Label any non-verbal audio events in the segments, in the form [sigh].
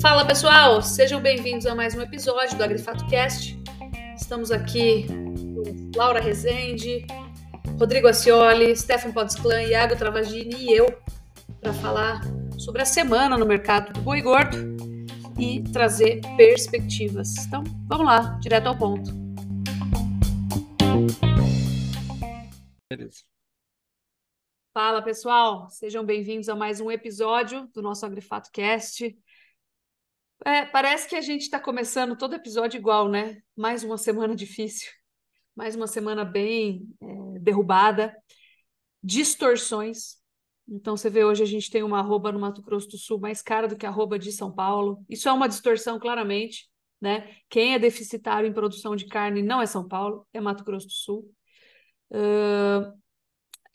Fala pessoal, sejam bem-vindos a mais um episódio do Agrifato Cast. Estamos aqui com Laura Rezende, Rodrigo Acioli, Stefan Podsclan, Iago Travagini e eu para falar sobre a semana no mercado do boi gordo e trazer perspectivas. Então, vamos lá, direto ao ponto. Beleza. Fala pessoal, sejam bem-vindos a mais um episódio do nosso Agrifato Cast. É, parece que a gente está começando todo episódio igual, né? Mais uma semana difícil, mais uma semana bem é, derrubada, distorções. Então você vê hoje a gente tem uma arroba no Mato Grosso do Sul mais cara do que a arroba de São Paulo. Isso é uma distorção, claramente, né? Quem é deficitário em produção de carne não é São Paulo, é Mato Grosso do Sul. Uh,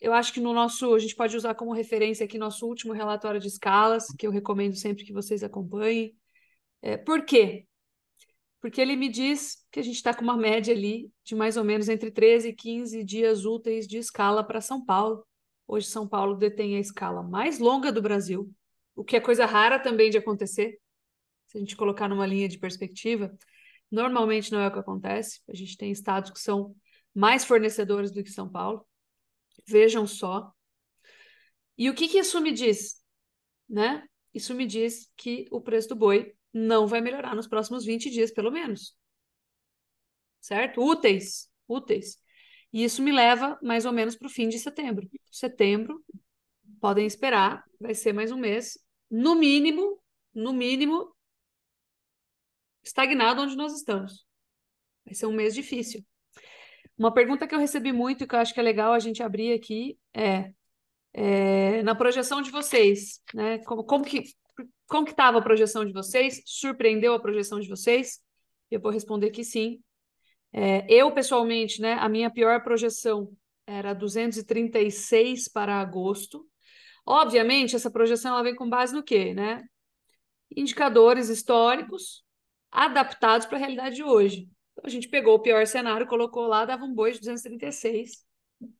eu acho que no nosso, a gente pode usar como referência aqui nosso último relatório de escalas, que eu recomendo sempre que vocês acompanhem. É, por quê? Porque ele me diz que a gente está com uma média ali de mais ou menos entre 13 e 15 dias úteis de escala para São Paulo. Hoje, São Paulo detém a escala mais longa do Brasil, o que é coisa rara também de acontecer. Se a gente colocar numa linha de perspectiva, normalmente não é o que acontece. A gente tem estados que são mais fornecedores do que São Paulo. Vejam só. E o que, que isso me diz? Né? Isso me diz que o preço do boi não vai melhorar nos próximos 20 dias, pelo menos. Certo? Úteis, úteis. E isso me leva mais ou menos para o fim de setembro. Setembro, podem esperar, vai ser mais um mês, no mínimo, no mínimo, estagnado onde nós estamos. Vai ser um mês difícil. Uma pergunta que eu recebi muito e que eu acho que é legal a gente abrir aqui é, é na projeção de vocês, né? Como, como que como que estava a projeção de vocês? Surpreendeu a projeção de vocês? Eu vou responder que sim. É, eu, pessoalmente, né, a minha pior projeção era 236 para agosto. Obviamente, essa projeção ela vem com base no quê? Né? Indicadores históricos adaptados para a realidade de hoje. Então, a gente pegou o pior cenário, colocou lá, dava um boi de 236.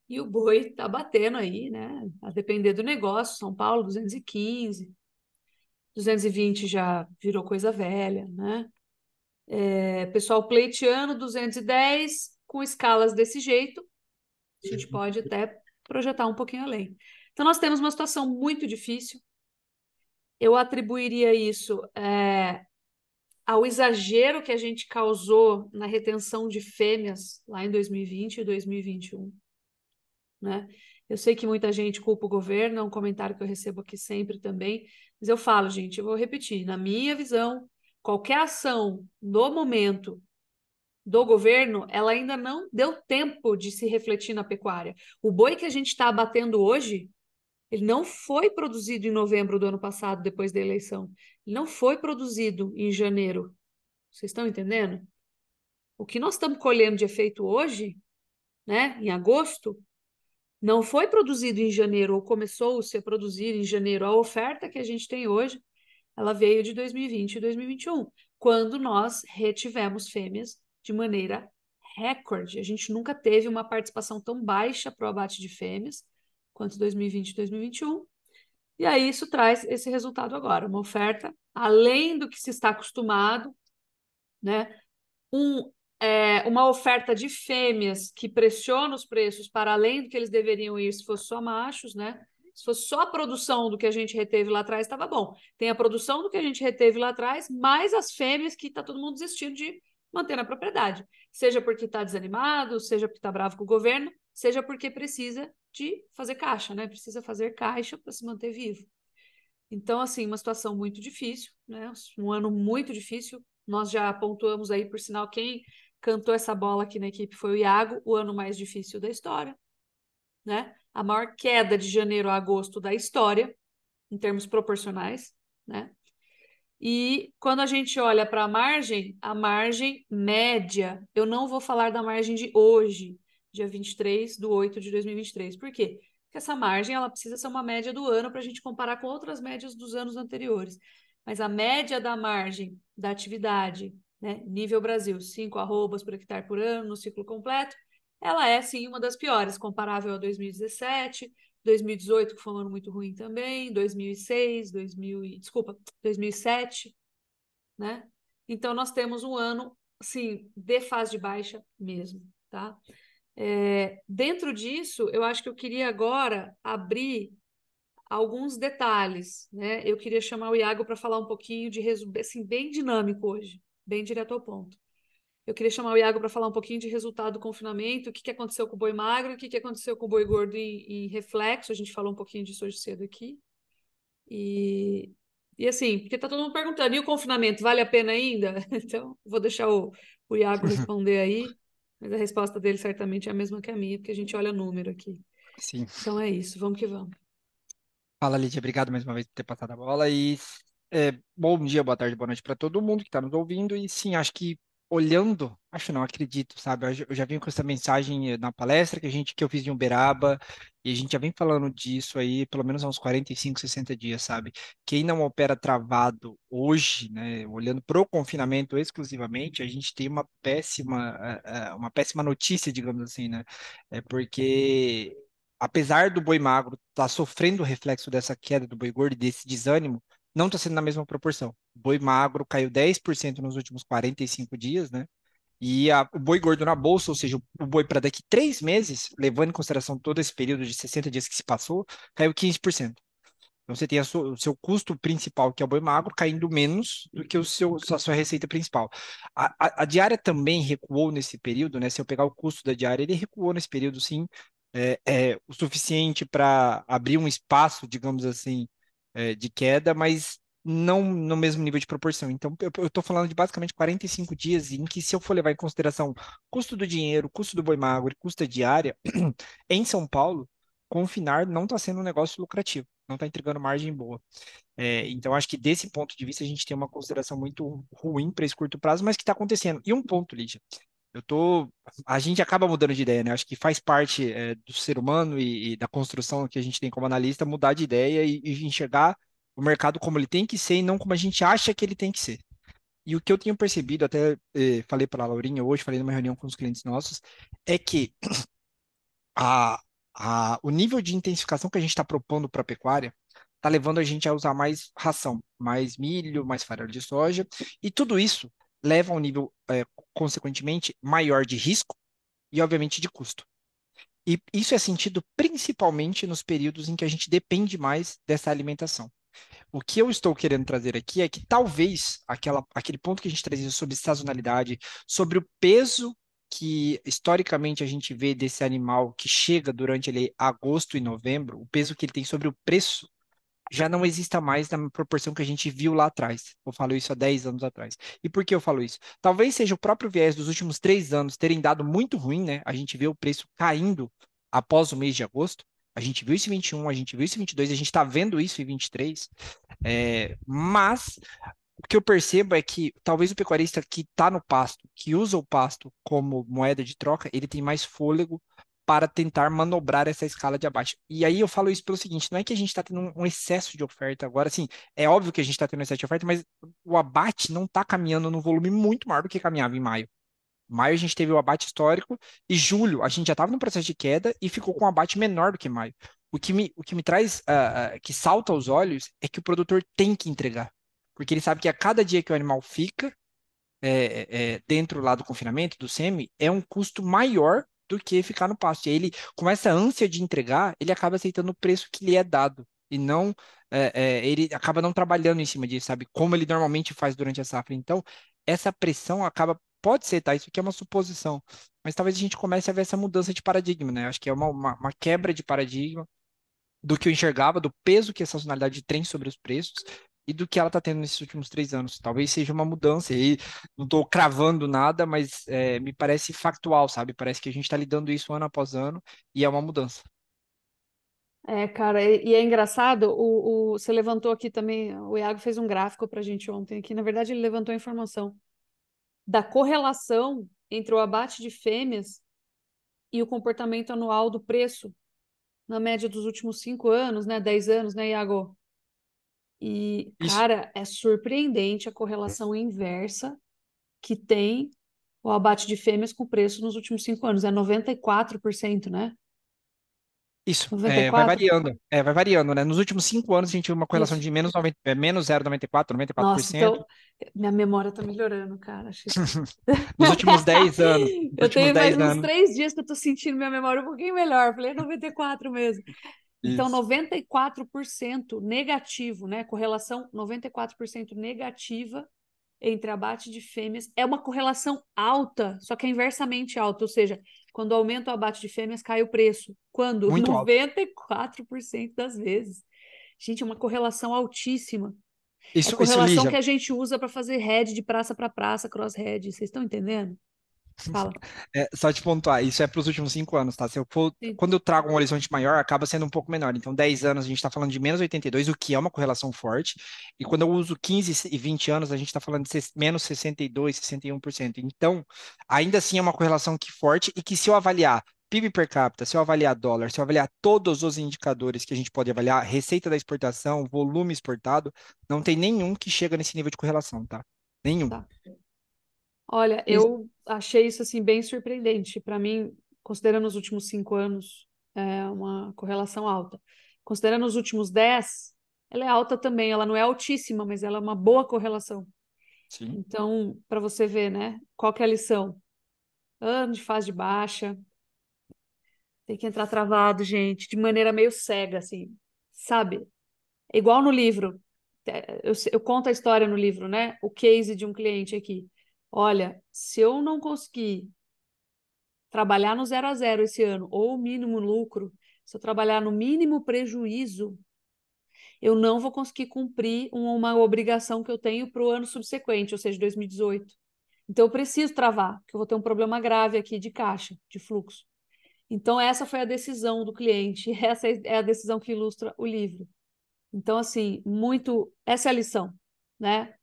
E o boi está batendo aí, né? A depender do negócio, São Paulo, 215. 220 já virou coisa velha, né? É, pessoal pleiteando 210 com escalas desse jeito, a gente pode até projetar um pouquinho além. Então, nós temos uma situação muito difícil. Eu atribuiria isso é, ao exagero que a gente causou na retenção de fêmeas lá em 2020 e 2021. Né? Eu sei que muita gente culpa o governo, é um comentário que eu recebo aqui sempre também, mas eu falo, gente, eu vou repetir, na minha visão, qualquer ação no momento do governo, ela ainda não deu tempo de se refletir na pecuária. O boi que a gente está abatendo hoje, ele não foi produzido em novembro do ano passado, depois da eleição. Ele não foi produzido em janeiro. Vocês estão entendendo? O que nós estamos colhendo de efeito hoje, né, em agosto, não foi produzido em janeiro ou começou-se a produzir em janeiro. A oferta que a gente tem hoje, ela veio de 2020 e 2021, quando nós retivemos fêmeas de maneira recorde. A gente nunca teve uma participação tão baixa para o abate de fêmeas quanto 2020 e 2021. E aí isso traz esse resultado agora, uma oferta além do que se está acostumado, né? Um é, uma oferta de fêmeas que pressiona os preços para além do que eles deveriam ir se fosse só machos, né? Se fosse só a produção do que a gente reteve lá atrás, estava bom. Tem a produção do que a gente reteve lá atrás, mais as fêmeas que está todo mundo desistindo de manter na propriedade. Seja porque está desanimado, seja porque está bravo com o governo, seja porque precisa de fazer caixa, né? Precisa fazer caixa para se manter vivo. Então, assim, uma situação muito difícil, né? Um ano muito difícil. Nós já pontuamos aí, por sinal, quem cantou essa bola aqui na equipe foi o Iago, o ano mais difícil da história, né? A maior queda de janeiro a agosto da história, em termos proporcionais, né? E quando a gente olha para a margem, a margem média, eu não vou falar da margem de hoje, dia 23 de 8 de 2023. Por quê? Porque essa margem ela precisa ser uma média do ano para a gente comparar com outras médias dos anos anteriores. Mas a média da margem da atividade né, nível Brasil, 5 arrobas por hectare por ano no ciclo completo, ela é sim uma das piores, comparável a 2017, 2018, que foi um ano muito ruim também, 2006, 2000, desculpa, 2007, né? Então, nós temos um ano, assim, de fase de baixa mesmo, tá? É, dentro disso, eu acho que eu queria agora abrir alguns detalhes, né? Eu queria chamar o Iago para falar um pouquinho de assim, bem dinâmico hoje, bem direto ao ponto. Eu queria chamar o Iago para falar um pouquinho de resultado do confinamento, o que, que aconteceu com o boi magro, o que, que aconteceu com o boi gordo em, em reflexo. A gente falou um pouquinho disso hoje cedo aqui. E, e assim, porque está todo mundo perguntando, e o confinamento vale a pena ainda? [laughs] Então, vou deixar o, o Iago [laughs] responder aí, mas a resposta dele certamente é a mesma que a minha, porque a gente olha número aqui. Sim. Então é isso, vamos que vamos. Fala, Lídia, obrigado mais uma vez por ter passado a bola e é, bom dia, boa tarde, boa noite para todo mundo que está nos ouvindo. E sim, acho que olhando, acho não, acredito, sabe? Eu já vim com essa mensagem na palestra que a gente que eu fiz em Uberaba, e a gente já vem falando disso aí pelo menos há uns 45, 60 dias, sabe? Quem não opera travado hoje, né, olhando para o confinamento exclusivamente, a gente tem uma péssima, eh, eh, uma péssima notícia, digamos assim, né? É porque apesar do boi magro estar tá sofrendo o reflexo dessa queda do boi gordo, desse desânimo, não está sendo na mesma proporção. Boi magro caiu 10% nos últimos 45 dias, né? E a, o boi gordo na bolsa, ou seja, o boi para daqui três meses, levando em consideração todo esse período de 60 dias que se passou, caiu 15%. Então você tem sua, o seu custo principal, que é o boi magro, caindo menos do que o seu, a sua receita principal. A, a, a, diária também recuou nesse período, né? Se eu pegar o custo da diária, ele recuou nesse período, sim, é, é o suficiente para abrir um espaço, digamos assim, é, de queda, mas não no mesmo nível de proporção. Então, eu estou falando de basicamente 45 dias em que, se eu for levar em consideração custo do dinheiro, custo do boi magro e custo diária, [clears throat] em São Paulo, confinar não está sendo um negócio lucrativo, não está entregando margem boa. É, então, acho que desse ponto de vista, a gente tem uma consideração muito ruim para esse curto prazo, mas que está acontecendo. E um ponto, Lídia, eu tô. A gente acaba mudando de ideia, né? Acho que faz parte é, do ser humano e, e, da construção que a gente tem como analista mudar de ideia e, e, enxergar o mercado como ele tem que ser e não como a gente acha que ele tem que ser. E o que eu tenho percebido, até eh, falei para a Laurinha hoje, falei numa reunião com os clientes nossos, é que a, a, o nível de intensificação que a gente está propondo para a pecuária está levando a gente a usar mais ração, mais milho, mais farelo de soja, e tudo isso leva a um nível, é, consequentemente, maior de risco e, obviamente, de custo. E isso é sentido principalmente nos períodos em que a gente depende mais dessa alimentação. O que eu estou querendo trazer aqui é que talvez aquela, aquele ponto que a gente trazia sobre sazonalidade, sobre o peso que historicamente a gente vê desse animal que chega durante ali, agosto e novembro, o peso que ele tem sobre o preço já não exista mais na proporção que a gente viu lá atrás. Eu falo isso há 10 anos atrás. E por que eu falo isso? Talvez seja o próprio viés dos últimos três anos terem dado muito ruim, né? A gente vê o preço caindo após o mês de agosto. A gente viu isso em 21, a gente viu isso em 22, a gente está vendo isso em 23. É, mas o que eu percebo é que talvez o pecuarista que está no pasto, que usa o pasto como moeda de troca, ele tem mais fôlego para tentar manobrar essa escala de abaixo. E aí eu falo isso pelo seguinte: não é que a gente está tendo um excesso de oferta agora, assim, é óbvio que a gente está tendo um excesso de oferta, mas o abate não está caminhando num volume muito maior do que caminhava em maio. Maio a gente teve o abate histórico e julho a gente já estava no processo de queda e ficou com um abate menor do que maio. O que me, o que me traz, uh, uh, que salta aos olhos, é que o produtor tem que entregar. Porque ele sabe que a cada dia que o animal fica é, é, dentro lá do confinamento, do SEMI, é um custo maior do que ficar no pasto. E ele, com essa ânsia de entregar, ele acaba aceitando o preço que lhe é dado. E não, é, é, ele acaba não trabalhando em cima disso, sabe? Como ele normalmente faz durante a safra. Então, essa pressão acaba, pode ser, tá? Isso aqui é uma suposição. Mas talvez a gente comece a ver essa mudança de paradigma, né? Acho que é uma, uma, uma quebra de paradigma do que eu enxergava, do peso que a sazonalidade tem sobre os preços e do que ela está tendo nesses últimos três anos. Talvez seja uma mudança, e não estou cravando nada, mas é, me parece factual, sabe? Parece que a gente está lidando isso ano após ano e é uma mudança. É, cara, e, é engraçado, o, o, você levantou aqui também, o Iago fez um gráfico para a gente ontem aqui, na verdade ele levantou a informação da correlação entre o abate de fêmeas e o comportamento anual do preço na média dos últimos cinco anos, né, dez anos, né, Iago? E, Isso. cara, é surpreendente a correlação inversa que tem o abate de fêmeas com preço nos últimos cinco anos. É 94%, né? Isso, é, vai 94? variando. É, vai variando, né? Nos últimos cinco anos, a gente teve uma correlação Isso. de menos, 90, é, menos 0,94, Nossa, 94%. então minha memória tá melhorando, cara. [laughs] Nos últimos 10 [laughs] anos, nos Eu últimos tenho mais 10 uns anos. três dias que eu tô sentindo minha memória um pouquinho melhor. Falei 94 mesmo. Então, Isso. 94% negativo, né? Correlação 94% negativa entre abate de fêmeas. É uma correlação alta, só que é inversamente alta, ou seja, quando aumenta o abate de fêmeas, cai o preço. Quando? Muito alto. 94% das vezes. Gente, é uma correlação altíssima. É Isso, isso, correlação Lígia, que a gente usa para fazer head de praça para praça, cross-head. Vocês estão entendendo? Fala. [laughs] É, só te pontuar, isso é para os últimos cinco anos, tá? Se eu for, Sim. quando eu trago um horizonte maior, acaba sendo um pouco menor. Então, 10 anos a gente está falando de menos 82, o que é uma correlação forte. E quando eu uso 15 e 20 anos, a gente está falando de menos 62, 61%. Então, ainda assim é uma correlação que forte e que se eu avaliar PIB per capita, se eu avaliar dólar, se eu avaliar todos os indicadores que a gente pode avaliar, receita da exportação, volume exportado, não tem nenhum que chega nesse nível de correlação, tá? Nenhum. Tá. Olha, eu achei isso assim bem surpreendente. Para mim, considerando os últimos cinco anos, é uma correlação alta. Considerando os últimos dez, ela é alta também. Ela não é altíssima, mas ela é uma boa correlação. Sim. Então, para você ver, né? Qual que é a lição? Ano de fase de baixa. Tem que entrar travado, gente, de maneira meio cega, assim, sabe? É igual no livro. É, Eu, eu conto a história no livro, né? O case de um cliente aqui. Olha, se eu não conseguir trabalhar no zero a zero esse ano, ou o mínimo lucro, se eu trabalhar no mínimo prejuízo, eu não vou conseguir cumprir um- uma obrigação que eu tenho para o ano subsequente, ou seja, 2018. Então eu preciso travar, porque eu vou ter um problema grave aqui de caixa, de fluxo. Então essa foi a decisão do cliente, [laughs] essa é a decisão que ilustra o livro. Então assim, muito, essa é a lição, né?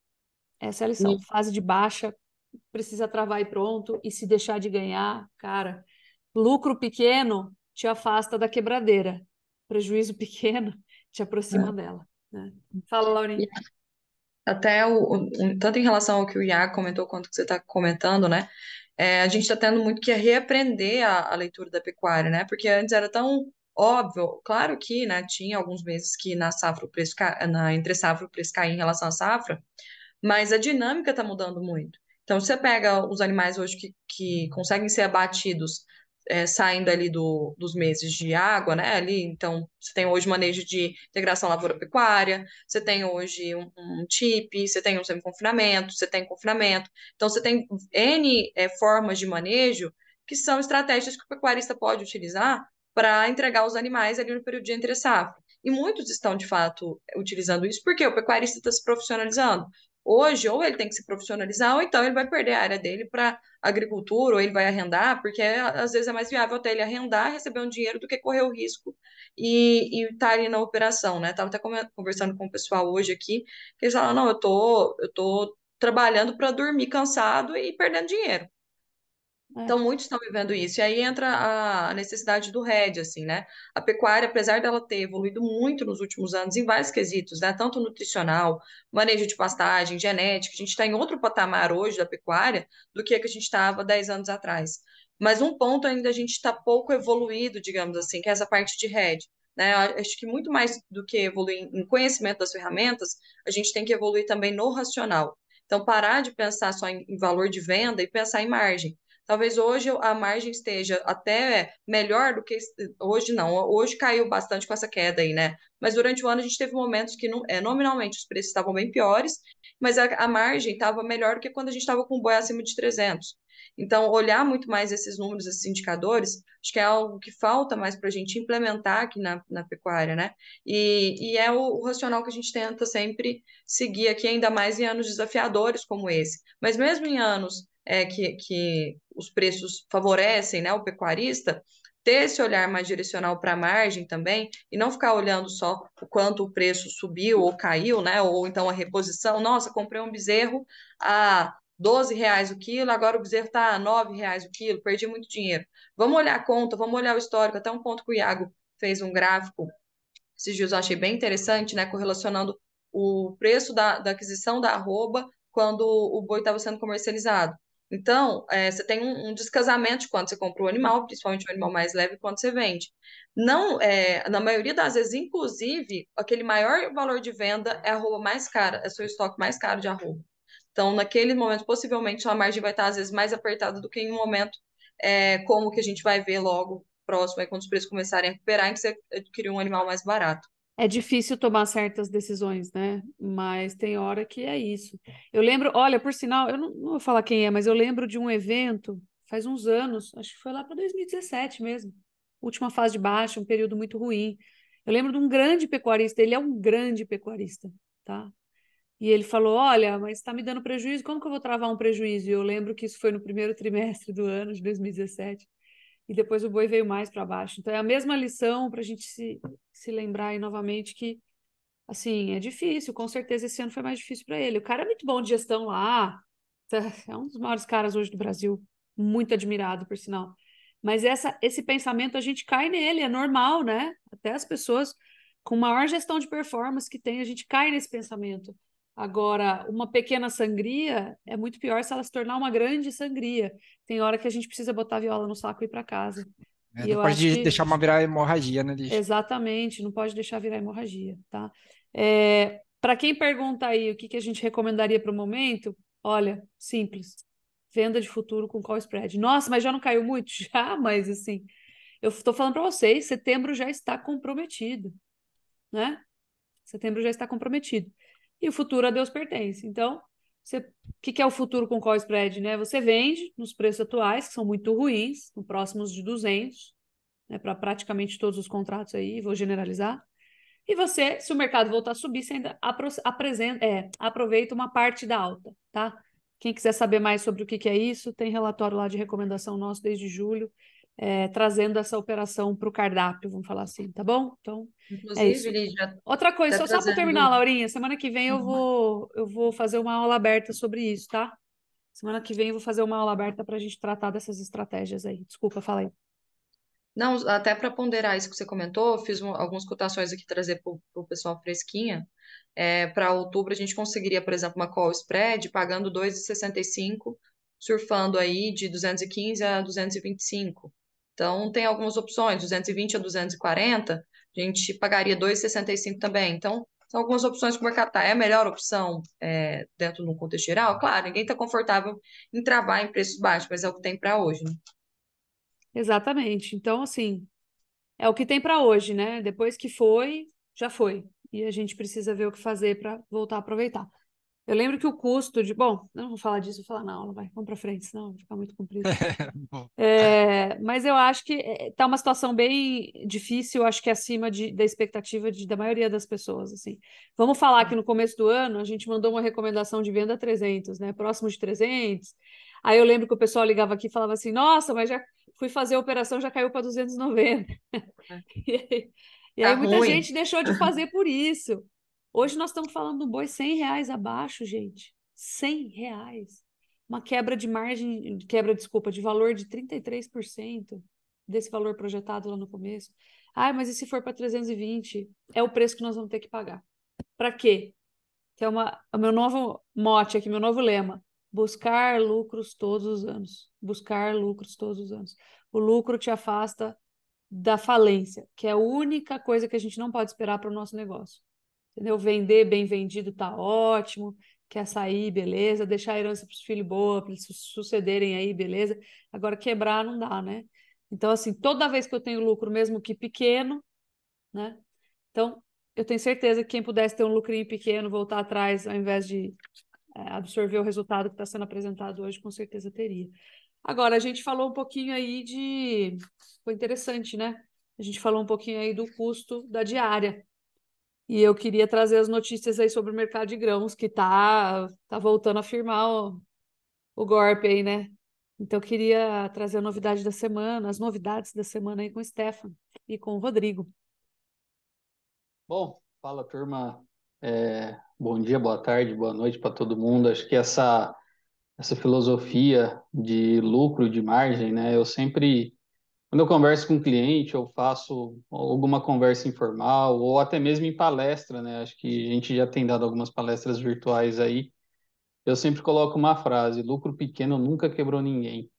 Essa é a lição. Fase de baixa, precisa travar e pronto, e se deixar de ganhar, cara, lucro pequeno te afasta da quebradeira, prejuízo [laughs] pequeno te aproxima dela, né? Fala, Laurinha. Até o, o- tanto em relação ao que o Iago comentou quanto que você está comentando, né? É, a gente está tendo muito que reaprender a, a leitura da pecuária, né? Porque antes era tão óbvio, claro que, né, tinha alguns meses que na safra o preço ca... na entre safra o preço caía em relação à safra, mas a dinâmica está mudando muito. Então, você pega os animais hoje que, que conseguem ser abatidos é, saindo ali do, dos meses de água, né? Ali, então, você tem hoje manejo de integração lavoura-pecuária, você tem hoje um, um TIP, você tem um semi-confinamento, você tem confinamento. Então, você tem N é, formas de manejo que são estratégias que o pecuarista pode utilizar para entregar os animais ali no período de entre safra. E muitos estão, de fato, utilizando isso porque o pecuarista está se profissionalizando. Hoje, ou ele tem que se profissionalizar, ou então ele vai perder a área dele para agricultura, ou ele vai arrendar, porque às vezes é mais viável até ele arrendar, receber um dinheiro, do que correr o risco e estar tá ali na operação, né? Estava até conversando com o pessoal hoje aqui, que eles falaram, não, eu tô, eu tô trabalhando para dormir cansado e perdendo dinheiro. Então, muitos estão vivendo isso. E aí entra a necessidade do RED, assim, né? A pecuária, apesar dela ter evoluído muito nos últimos anos em vários quesitos, né? Tanto nutricional, manejo de pastagem, genética, a gente está em outro patamar hoje da pecuária do que a que a gente estava 10 anos atrás. Mas um ponto ainda a gente está pouco evoluído, digamos assim, que é essa parte de RED. Né? Acho que muito mais do que evoluir em conhecimento das ferramentas, a gente tem que evoluir também no racional. Então, parar de pensar só em valor de venda e pensar em margem. Talvez hoje a margem esteja até melhor do que hoje não. Hoje caiu bastante com essa queda aí, né? Mas durante o ano a gente teve momentos que é, nominalmente os preços estavam bem piores, mas a, margem estava melhor do que quando a gente estava com o boi acima de 300. Então, olhar muito mais esses números, esses indicadores, acho que é algo que falta mais para a gente implementar aqui na, na pecuária, né? E, e é o, o racional que a gente tenta sempre seguir aqui, ainda mais em anos desafiadores como esse. Mas mesmo em anos é, que, que os preços favorecem né, o pecuarista, ter esse olhar mais direcional para a margem também, e não ficar olhando só o quanto o preço subiu ou caiu, né? Ou então a reposição, nossa, comprei um bezerro a 12 reais o quilo, agora o bezerro está a 9 reais o quilo, perdi muito dinheiro. Vamos olhar a conta, vamos olhar o histórico, até um ponto que o Iago fez um gráfico, esses dias eu achei bem interessante, né? Correlacionando o preço da, da aquisição da arroba quando o boi estava sendo comercializado. Então, é, você tem um, um, descasamento de quando você compra o animal, principalmente o animal mais leve, quando você vende. Não, é, na maioria das vezes, inclusive, aquele maior valor de venda é a arroba mais cara, é seu estoque mais caro de arroba. Então, naquele momento, possivelmente, sua margem vai estar, às vezes, mais apertada do que em um momento é, como que a gente vai ver logo próximo, aí, quando os preços começarem a recuperar, em que você adquiriu um animal mais barato. É difícil tomar certas decisões, né? Mas tem hora que é isso. Eu lembro, olha, por sinal, eu não, não vou falar quem é, mas eu lembro de um evento faz uns anos, acho que foi lá para 2017 mesmo, última fase de baixa, um período muito ruim. Eu lembro de um grande pecuarista, ele é um grande pecuarista, tá? E ele falou: Olha, mas está me dando prejuízo, como que eu vou travar um prejuízo? E eu lembro que isso foi no primeiro trimestre do ano de 2017 e depois o boi veio mais para baixo. Então é a mesma lição para a gente se, se lembrar aí novamente que, assim, é difícil, com certeza esse ano foi mais difícil para ele. O cara é muito bom de gestão lá, tá, é um dos maiores caras hoje do Brasil, muito admirado, por sinal. Mas essa, esse pensamento a gente cai nele, é normal, né? Até as pessoas com maior gestão de performance que tem, a gente cai nesse pensamento. Agora, uma pequena sangria é muito pior se ela se tornar uma grande sangria. Tem hora que a gente precisa botar a viola no saco e ir para casa. É, não pode que... deixar uma virar hemorragia, né, Liz? Exatamente, não pode deixar virar hemorragia, tá? É, para quem pergunta aí o que, que a gente recomendaria para o momento, olha, simples. Venda de futuro com call spread. Nossa, mas já não caiu muito? [laughs] Já, mas assim, eu estou falando para vocês, setembro já está comprometido, né? Setembro já está comprometido e o futuro a Deus pertence. Então, o que, que é o futuro com call spread? Né? Você vende nos preços atuais, que são muito ruins, próximos de 200, né, para praticamente todos os contratos aí, vou generalizar. E você, se o mercado voltar a subir, você ainda apresenta, é, aproveita uma parte da alta, tá? Quem quiser saber mais sobre o que, que é isso, tem relatório lá de recomendação nosso desde julho é, trazendo essa operação para o cardápio, vamos falar assim, tá bom? Então, é Inclusive, é isso. Lídia, Outra coisa, tá só, trazendo... só para terminar, Laurinha, semana que vem eu uhum. vou, eu vou fazer uma aula aberta sobre isso, tá? Semana que vem eu vou fazer uma aula aberta para a gente tratar dessas estratégias aí. Desculpa, fala aí. Não, até para ponderar isso que você comentou, fiz um, algumas cotações aqui trazer para o pessoal fresquinha. É, para outubro a gente conseguiria, por exemplo, uma call spread pagando 2,65, surfando aí de 215 a 225. Então, tem algumas opções, 220 a 240, a gente pagaria 2,65 também. Então, são algumas opções que o mercado está. É a melhor opção é, dentro do contexto geral? Claro, ninguém está confortável em travar em preços baixos, mas é o que tem para hoje. Né? Exatamente. Então, assim, é o que tem para hoje, né? Depois que foi, já foi. E a gente precisa ver o que fazer para voltar a aproveitar. Eu lembro que o custo de. Bom, não vou falar disso, vou falar na aula, vai, vamos para frente, senão vai ficar muito comprido. [laughs] é, mas eu acho que está uma situação bem difícil, acho que acima de, da expectativa de, da maioria das pessoas. assim. Vamos falar que no começo do ano a gente mandou uma recomendação de venda a 300, né? Próximo de 300. Aí eu lembro que o pessoal ligava aqui e falava assim: nossa, mas já fui fazer a operação, já caiu para 290. É. [laughs] e aí, e aí tá muita gente deixou de fazer por isso. Hoje nós estamos falando do boi 100 reais abaixo, gente. 100 reais. Uma quebra de margem, quebra, desculpa, de valor de 33% desse valor projetado lá no começo. Ah, mas e se for para 320? É o preço que nós vamos ter que pagar. Para quê? Que é uma, o meu novo mote aqui, meu novo lema. Buscar lucros todos os anos. Buscar lucros todos os anos. O lucro te afasta da falência, que é a única coisa que a gente não pode esperar para o nosso negócio entendeu? Vender bem vendido tá ótimo, quer sair, beleza, deixar a herança para os filhos boa, para eles sucederem aí, beleza. Agora quebrar não dá, né? Então, assim, toda vez que eu tenho lucro, mesmo que pequeno, né? Então, eu tenho certeza que quem pudesse ter um lucrinho pequeno, voltar atrás, ao invés de é, absorver o resultado que está sendo apresentado hoje, com certeza teria. Agora, a gente falou um pouquinho aí de. Foi interessante, né? A gente falou um pouquinho aí do custo da diária. E eu queria trazer as notícias aí sobre o mercado de grãos, que tá, tá voltando a firmar o, o golpe aí, né? Então, eu queria trazer a novidade da semana, as novidades da semana aí com o Stefan e com o Rodrigo. Bom, fala turma. É, bom dia, boa tarde, boa noite para todo mundo. Acho que essa, essa filosofia de lucro, de margem, né? Eu sempre quando eu converso com um cliente, eu faço alguma conversa informal, ou até mesmo em palestra, né? Acho que a gente já tem dado algumas palestras virtuais aí. eu sempre coloco uma frase: lucro pequeno nunca quebrou ninguém.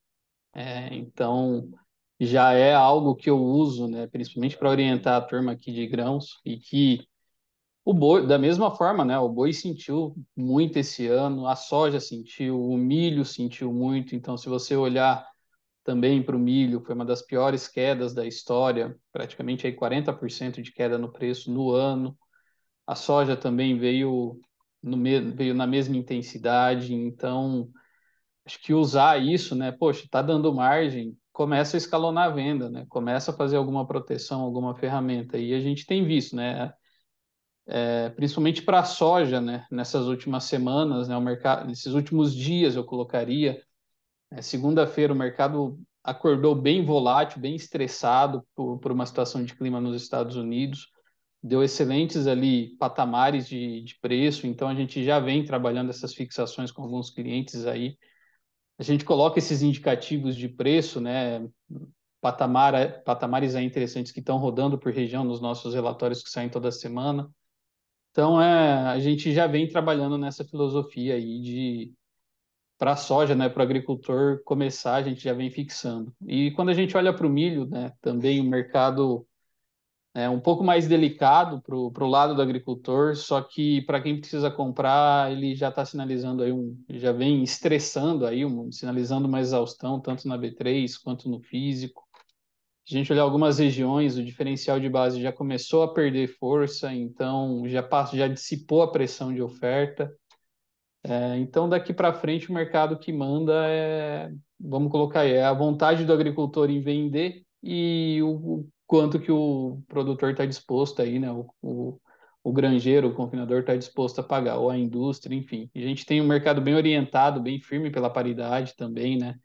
É, então, já é algo que eu uso, né, principalmente para orientar a turma aqui de grãos e que o boi, da mesma forma, né, o boi sentiu muito esse ano, a soja sentiu, o milho sentiu muito. Então, se você olhar também para o milho, foi uma das piores quedas da história, praticamente aí 40% de queda no preço no ano. A soja também veio, no, veio na mesma intensidade, então acho que usar isso, né? Poxa, está dando margem, começa a escalonar a venda, né? Começa a fazer alguma proteção, alguma ferramenta. E a gente tem visto, né? É, principalmente para a soja, né? Nessas últimas semanas, né? O mercado, nesses últimos dias eu colocaria. É, Segunda-feira o mercado acordou bem volátil, bem estressado por, por uma situação de clima nos Estados Unidos deu excelentes ali patamares de, de preço, então a gente já vem trabalhando essas fixações com alguns clientes aí. A gente coloca esses indicativos de preço, né, patamar, patamares aí interessantes que estão rodando por região nos nossos relatórios que saem toda semana. Então, é, a gente já vem trabalhando nessa filosofia aí de para a soja, né, para o agricultor começar, a gente já vem fixando. E quando a gente olha para o milho, né, também o mercado é um pouco mais delicado para o lado do agricultor, só que para quem precisa comprar, ele já está sinalizando aí um, já vem estressando aí, um, sinalizando uma exaustão, tanto na B3 quanto no físico. A gente olhar algumas regiões, o diferencial de base já começou a perder força, então já passa, já dissipou a pressão de oferta. É, então daqui para frente o mercado que manda é, vamos colocar aí, é a vontade do agricultor em vender e o, quanto que o produtor está disposto aí, né? O, o, o granjeiro, o confinador está disposto a pagar, ou a indústria, enfim. A gente tem um mercado bem orientado, bem firme pela paridade também, né?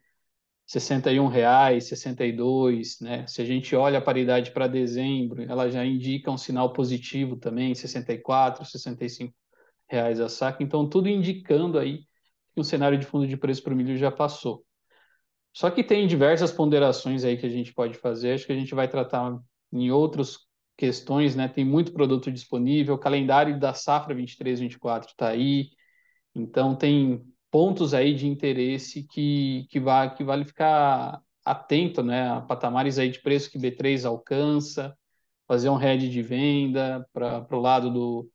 61 reais, 62, né? Se a gente olha a paridade para dezembro, ela já indica um sinal positivo também, 64, 65 reais a saca. Então, tudo indicando aí que o cenário de fundo de preço para o milho já passou. Só que tem diversas ponderações aí que a gente pode fazer, acho que a gente vai tratar em outras questões, né? Tem muito produto disponível, o calendário da safra 23-24 está aí, então tem pontos aí de interesse que, que, vai, que vale ficar atento, né? A patamares aí de preço que B3 alcança, fazer um head de venda para o lado do,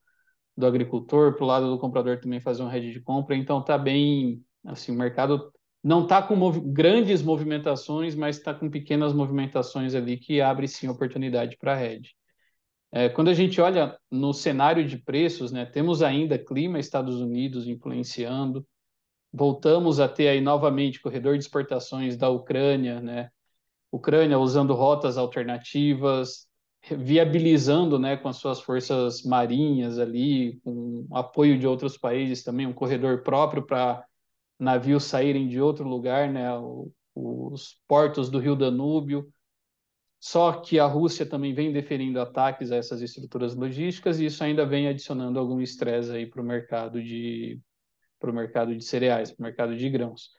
do agricultor, para o lado do comprador também fazer um head de compra, então tá bem, assim, o mercado não está com mov grandes movimentações, mas está com pequenas movimentações ali que abre sim oportunidade para a rede. É, quando a gente olha no cenário de preços, né, temos ainda clima Estados Unidos influenciando, voltamos a ter aí novamente corredor de exportações da Ucrânia, né, Ucrânia usando rotas alternativas, viabilizando, né, com as suas forças marinhas ali, com apoio de outros países também, um corredor próprio para navios saírem de outro lugar, né, os portos do Rio Danúbio. Só que a Rússia também vem deferindo ataques a essas estruturas logísticas e isso ainda vem adicionando algum estresse aí para o mercado de para o mercado de cereais, para o mercado de grãos.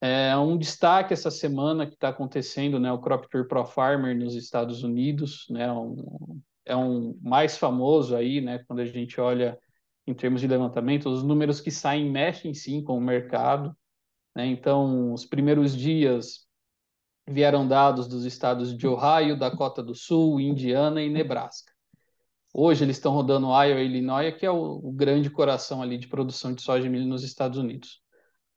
É um destaque essa semana que está acontecendo, né, o Crop Tour Pro Farmer nos Estados Unidos, né, um, é um mais famoso aí, né, quando a gente olha em termos de levantamento, os números que saem mexem sim com o mercado. Né? Então, os primeiros dias vieram dados dos estados de Ohio, Dakota do Sul, Indiana e Nebraska. Hoje eles estão rodando Iowa e Illinois, que é o, o grande coração ali de produção de soja e milho nos Estados Unidos.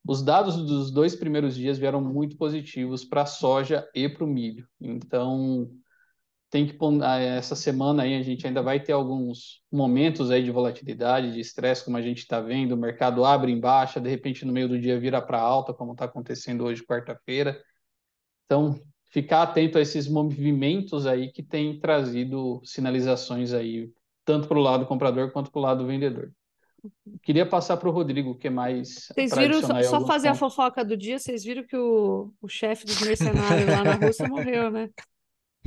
Os dados dos dois primeiros dias vieram muito positivos para a soja e para o milho. Então, tem que ah, essa semana aí a gente ainda vai ter alguns momentos aí de volatilidade, de estresse, como a gente está vendo, o mercado abre em baixa, de repente no meio do dia vira para alta, como está acontecendo hoje, quarta-feira. Então, ficar atento a esses movimentos aí que tem trazido sinalizações aí, tanto para o lado comprador quanto para o lado vendedor. Queria passar para o Rodrigo, que é mais. Vocês viram, só, só fazer pontos. a fofoca do dia, vocês viram que o, o chefe dos mercenários lá na Rússia morreu, né?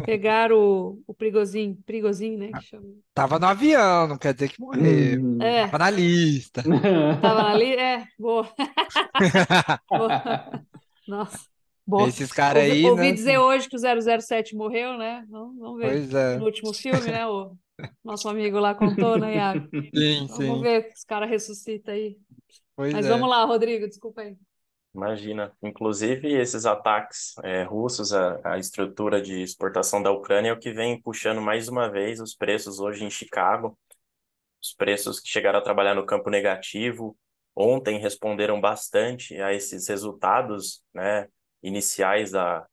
Pegaram o, o Prigozin, Prigozin, né? Que chama. Tava no avião, não quer dizer que morreu. Hum. É. Tava na lista. [laughs] Tava na lista, é, boa. [laughs] boa. Nossa. Boa. Esses caras aí. Ouvi, ouvi né? dizer hoje que o 007 morreu, né? Vamos, vamos ver. Pois é. No último filme, né? O nosso amigo lá contou, né, Iago? [laughs] Sim, Vamos sim. ver que os caras ressuscitam aí. Pois Mas é. vamos lá, Rodrigo, desculpa aí. Imagina. Inclusive, esses ataques é, russos à, à estrutura de exportação da Ucrânia é o que vem puxando mais uma vez os preços hoje em Chicago. Os preços que chegaram a trabalhar no campo negativo ontem responderam bastante a esses resultados, né, iniciais da,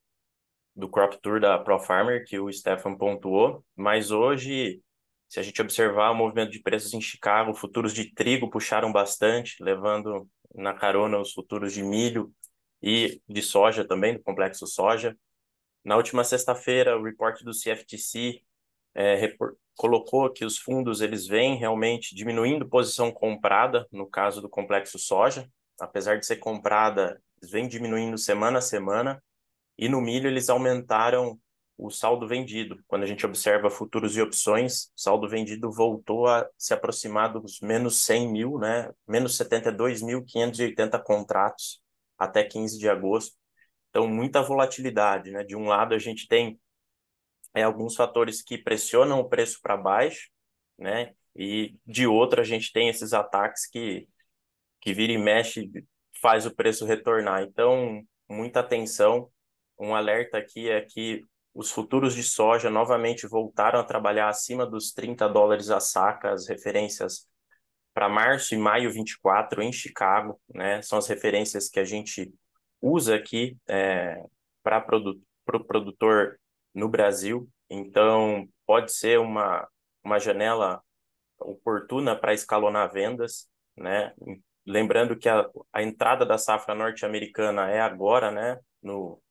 do Crop Tour da ProFarmer que o Stefan pontuou, mas hoje, se a gente observar o movimento de preços em Chicago, futuros de trigo puxaram bastante, levando na carona os futuros de milho e de soja também, do complexo soja. Na última sexta-feira, o report do CFTC é, repor- colocou que os fundos eles vêm realmente diminuindo posição comprada no caso do complexo soja, apesar de ser comprada, eles vêm diminuindo semana a semana, e no milho eles aumentaram o saldo vendido. Quando a gente observa futuros e opções, o saldo vendido voltou a se aproximar dos menos 100 mil, né? menos 72.580 contratos até 15 de agosto. Então, muita volatilidade. Né? De um lado, a gente tem é, alguns fatores que pressionam o preço para baixo, né? e de outro, a gente tem esses ataques que, que vira e mexe faz o preço retornar. Então, muita atenção. Um alerta aqui é que os futuros de soja novamente voltaram a trabalhar acima dos 30 dólares a saca, as referências para março e maio 24 em Chicago, né? São as referências que a gente usa aqui é, para produ o produtor no Brasil. Então, pode ser uma, uma janela oportuna para escalonar vendas, né? Lembrando que a, a entrada da safra norte-americana é agora, né? No,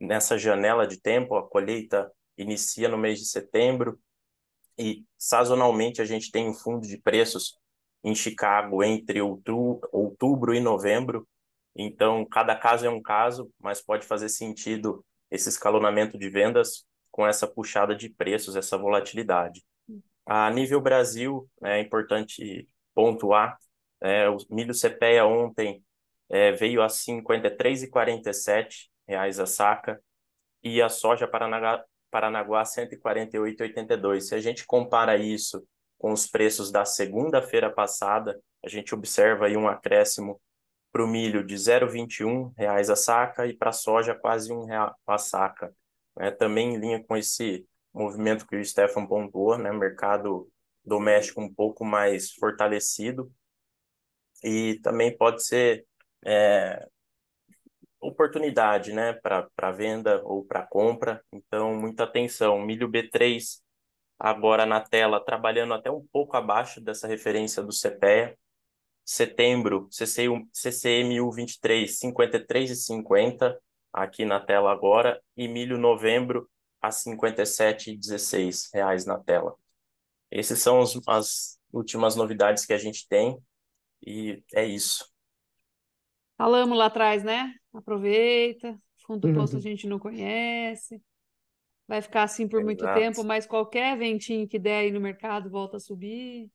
nessa janela de tempo, a colheita inicia no mês de setembro e sazonalmente a gente tem um fundo de preços em Chicago entre outubro, e novembro. Então, cada caso é um caso, mas pode fazer sentido esse escalonamento de vendas com essa puxada de preços, essa volatilidade. A nível Brasil, é importante pontuar, é, o milho CPEA ontem é, veio a R$ 53,47 reais a saca e a soja Paranaguá, Paranaguá 148,82. Se a gente compara isso com os preços da segunda-feira passada, a gente observa aí um acréscimo para o milho de 0,21 reais a saca e para a soja quase um real a saca. É, também em linha com esse movimento que o Stefan pontuou, né, mercado doméstico um pouco mais fortalecido e também pode ser é, oportunidade, né, para venda ou para compra. Então, muita atenção. Milho B3 agora na tela, trabalhando até um pouco abaixo dessa referência do CPEA. Setembro, CCMU 23, 53,50 aqui na tela agora. E milho novembro a 57,16 reais na tela. Esses são as últimas novidades que a gente tem e é isso. Falamos lá atrás, né? Aproveita. Fundo do poço a gente não conhece. Vai ficar assim por muito Exato. tempo, mas qualquer ventinho que der aí no mercado volta a subir.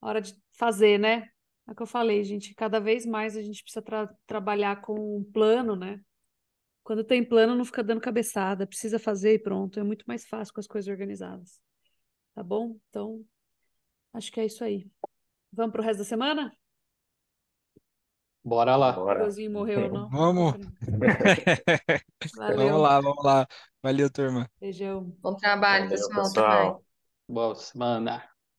Hora de fazer, né? É o que eu falei, gente. Cada vez mais a gente precisa tra- trabalhar com um plano, né? Quando tem plano, não fica dando cabeçada. Precisa fazer e pronto. É muito mais fácil com as coisas organizadas. Tá bom? Então, acho que é isso aí. Vamos pro resto da semana? Bora lá. O Bora. Morreu não? Vamos. [laughs] Valeu. Vamos lá, vamos lá. Valeu, turma. Beijão. Bom trabalho, Valeu, pessoal. Pessoal. Boa semana.